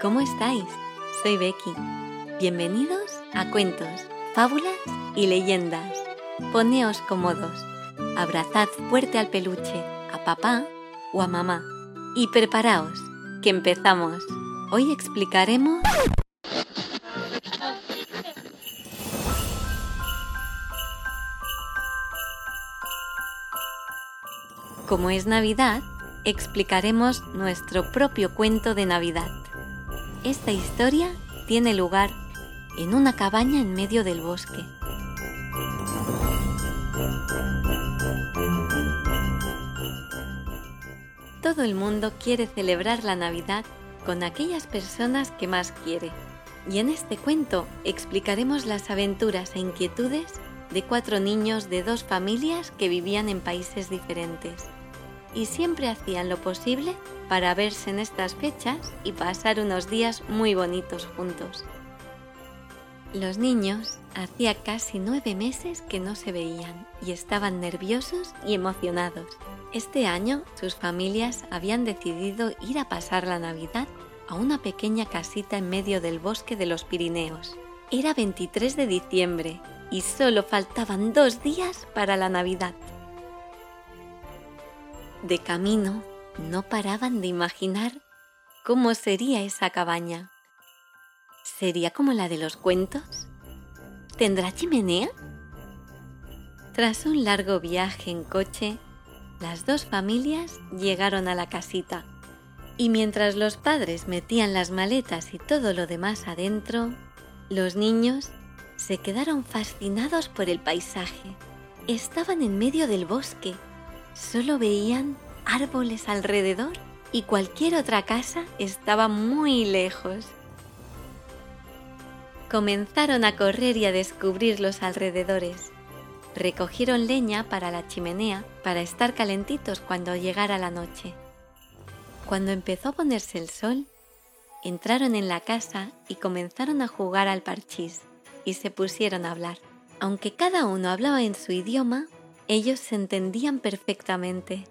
¿Cómo estáis? Soy Becky. Bienvenidos a Cuentos, Fábulas y Leyendas. Poneos cómodos, abrazad fuerte al peluche, a papá o a mamá y preparaos, que empezamos. Hoy explicaremos... Como es Navidad, explicaremos nuestro propio cuento de Navidad. Esta historia tiene lugar en una cabaña en medio del bosque. Todo el mundo quiere celebrar la Navidad con aquellas personas que más quiere. Y en este cuento explicaremos las aventuras e inquietudes de cuatro niños de dos familias que vivían en países diferentes y siempre hacían lo posible para verse en estas fechas y pasar unos días muy bonitos juntos. Los niños hacía casi nueve meses que no se veían y estaban nerviosos y emocionados. Este año sus familias habían decidido ir a pasar la Navidad a una pequeña casita en medio del bosque de los Pirineos. Era 23 de diciembre y solo faltaban dos días para la Navidad. De camino, no paraban de imaginar cómo sería esa cabaña. ¿Sería como la de los cuentos? ¿Tendrá chimenea? Tras un largo viaje en coche, las dos familias llegaron a la casita y mientras los padres metían las maletas y todo lo demás adentro, los niños se quedaron fascinados por el paisaje. Estaban en medio del bosque Solo veían árboles alrededor y cualquier otra casa estaba muy lejos. Comenzaron a correr y a descubrir los alrededores. Recogieron leña para la chimenea para estar calentitos cuando llegara la noche. Cuando empezó a ponerse el sol, entraron en la casa y comenzaron a jugar al parchís y se pusieron a hablar. Aunque cada uno hablaba en su idioma, ellos se entendían perfectamente.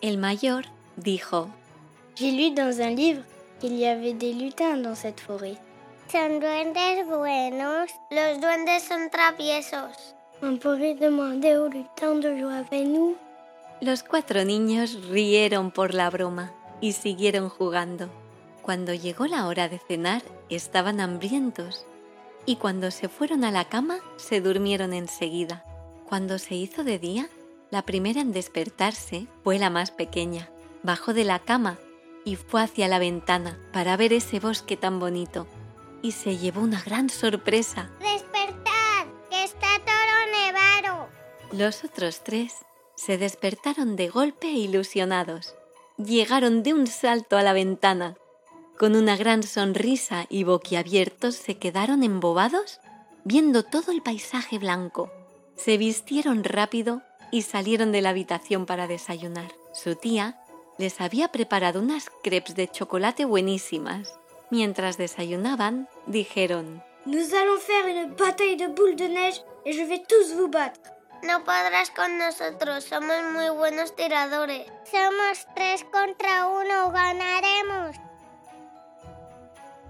El mayor dijo, J'ai lu dans un livre qu'il y avait des lutins dans cette forêt. Son duendes buenos, los duendes son traviesos. On pourrait demander aux lutins de jouer avec nous. Los cuatro niños rieron por la broma y siguieron jugando. Cuando llegó la hora de cenar, estaban hambrientos y cuando se fueron a la cama se durmieron enseguida. Cuando se hizo de día, la primera en despertarse fue la más pequeña. Bajó de la cama y fue hacia la ventana para ver ese bosque tan bonito. Y se llevó una gran sorpresa. ¡Despertad! ¡Que está todo nevado! Los otros tres se despertaron de golpe ilusionados. Llegaron de un salto a la ventana. Con una gran sonrisa y boquiabiertos se quedaron embobados viendo todo el paisaje blanco se vistieron rápido y salieron de la habitación para desayunar. Su tía les había preparado unas crepes de chocolate buenísimas. Mientras desayunaban, dijeron, Nous allons faire une bataille de boules de neige et je vais tous vous battre. No podrás con nosotros, somos muy buenos tiradores. Somos tres contra uno, ganaremos.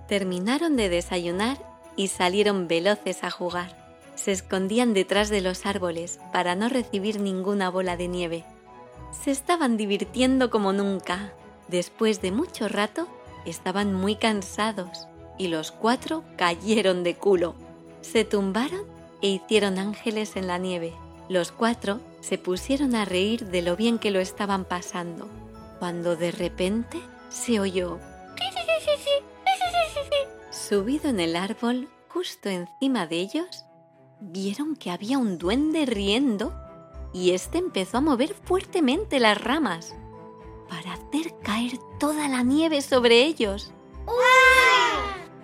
Terminaron de desayunar y salieron veloces a jugar se escondían detrás de los árboles para no recibir ninguna bola de nieve. Se estaban divirtiendo como nunca. Después de mucho rato, estaban muy cansados y los cuatro cayeron de culo. Se tumbaron e hicieron ángeles en la nieve. Los cuatro se pusieron a reír de lo bien que lo estaban pasando, cuando de repente se oyó Subido en el árbol, justo encima de ellos, vieron que había un duende riendo y éste empezó a mover fuertemente las ramas para hacer caer toda la nieve sobre ellos.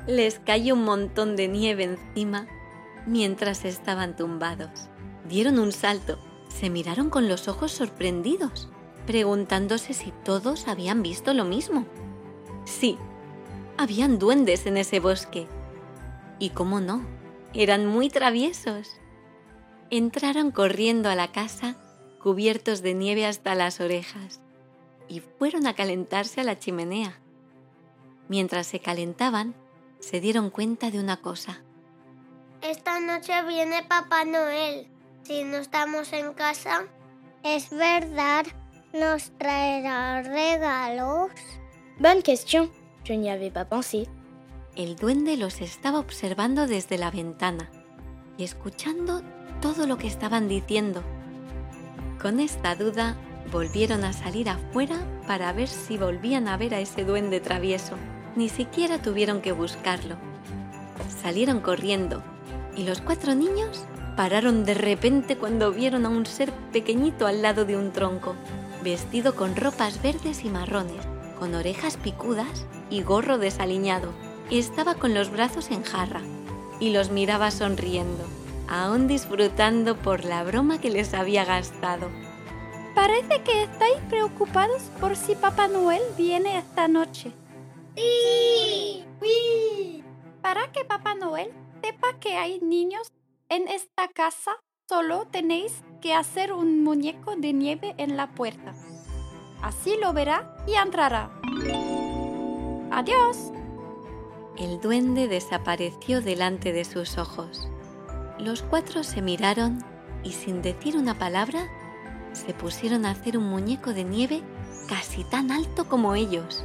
Les cayó un montón de nieve encima mientras estaban tumbados. Dieron un salto, se miraron con los ojos sorprendidos, preguntándose si todos habían visto lo mismo. Sí, habían duendes en ese bosque. Y cómo no, eran muy traviesos. Entraron corriendo a la casa cubiertos de nieve hasta las orejas y fueron a calentarse a la chimenea. Mientras se calentaban, se dieron cuenta de una cosa. Esta noche viene Papá Noel. Si no estamos en casa, es verdad, nos traerá regalos. Bonne question. Je n'y avais pas pensé. El duende los estaba observando desde la ventana y escuchando todo lo que estaban diciendo. Con esta duda, volvieron a salir afuera para ver si volvían a ver a ese duende travieso. Ni siquiera tuvieron que buscarlo. Salieron corriendo y los cuatro niños pararon de repente cuando vieron a un ser pequeñito al lado de un tronco, vestido con ropas verdes y marrones, con orejas picudas y gorro desaliñado. Estaba con los brazos en jarra y los miraba sonriendo, aún disfrutando por la broma que les había gastado. Parece que estáis preocupados por si Papá Noel viene esta noche. ¡Sí! ¡Sí! Para que Papá Noel sepa que hay niños en esta casa, solo tenéis que hacer un muñeco de nieve en la puerta. Así lo verá y entrará. Adiós. El duende desapareció delante de sus ojos. Los cuatro se miraron y sin decir una palabra, se pusieron a hacer un muñeco de nieve casi tan alto como ellos.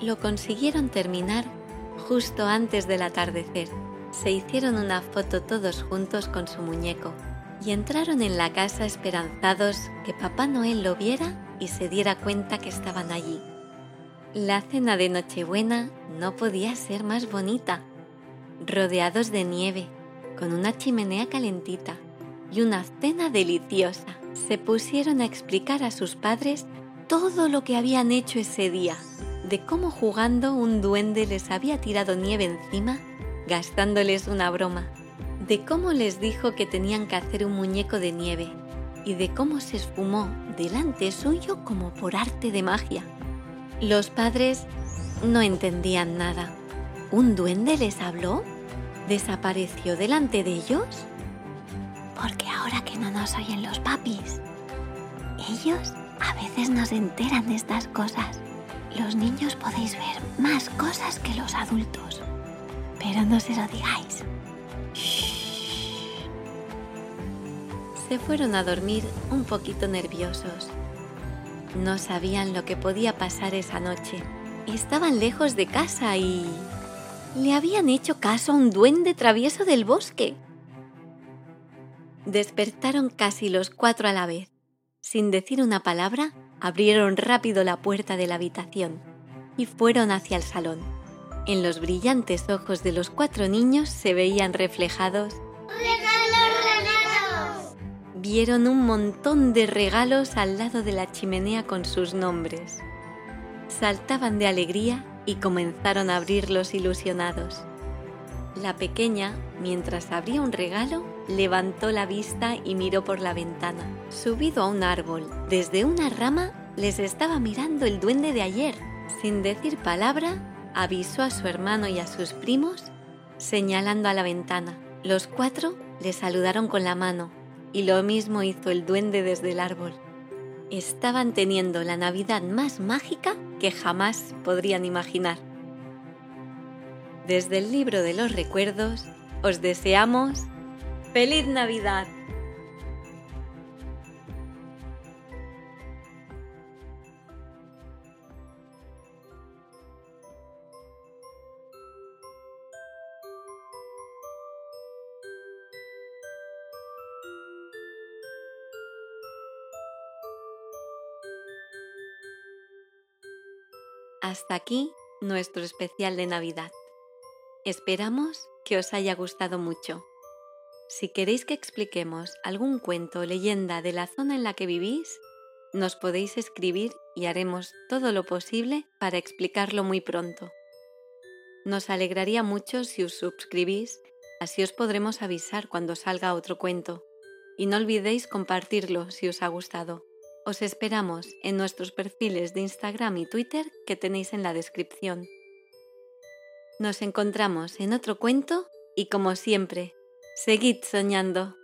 Lo consiguieron terminar justo antes del atardecer. Se hicieron una foto todos juntos con su muñeco y entraron en la casa esperanzados que Papá Noel lo viera y se diera cuenta que estaban allí. La cena de Nochebuena no podía ser más bonita, rodeados de nieve, con una chimenea calentita y una cena deliciosa. Se pusieron a explicar a sus padres todo lo que habían hecho ese día de cómo jugando un duende les había tirado nieve encima, gastándoles una broma, de cómo les dijo que tenían que hacer un muñeco de nieve y de cómo se esfumó delante suyo como por arte de magia. Los padres no entendían nada. ¿Un duende les habló? ¿Desapareció delante de ellos? Porque ahora que no nos oyen los papis, ellos a veces nos enteran de estas cosas. Los niños podéis ver más cosas que los adultos, pero no se lo digáis. Se fueron a dormir un poquito nerviosos. No sabían lo que podía pasar esa noche. Estaban lejos de casa y... Le habían hecho caso a un duende travieso del bosque. Despertaron casi los cuatro a la vez. Sin decir una palabra, abrieron rápido la puerta de la habitación y fueron hacia el salón. En los brillantes ojos de los cuatro niños se veían reflejados. Vieron un montón de regalos al lado de la chimenea con sus nombres. Saltaban de alegría y comenzaron a abrirlos ilusionados. La pequeña, mientras abría un regalo, levantó la vista y miró por la ventana. Subido a un árbol, desde una rama, les estaba mirando el duende de ayer. Sin decir palabra, avisó a su hermano y a sus primos, señalando a la ventana. Los cuatro le saludaron con la mano y lo mismo hizo el duende desde el árbol. Estaban teniendo la Navidad más mágica que jamás podrían imaginar. Desde el libro de los recuerdos, os deseamos ¡Feliz Navidad! Hasta aquí nuestro especial de Navidad. Esperamos que os haya gustado mucho. Si queréis que expliquemos algún cuento o leyenda de la zona en la que vivís, nos podéis escribir y haremos todo lo posible para explicarlo muy pronto. Nos alegraría mucho si os suscribís, así os podremos avisar cuando salga otro cuento. Y no olvidéis compartirlo si os ha gustado. Os esperamos en nuestros perfiles de Instagram y Twitter que tenéis en la descripción. Nos encontramos en otro cuento y como siempre, seguid soñando.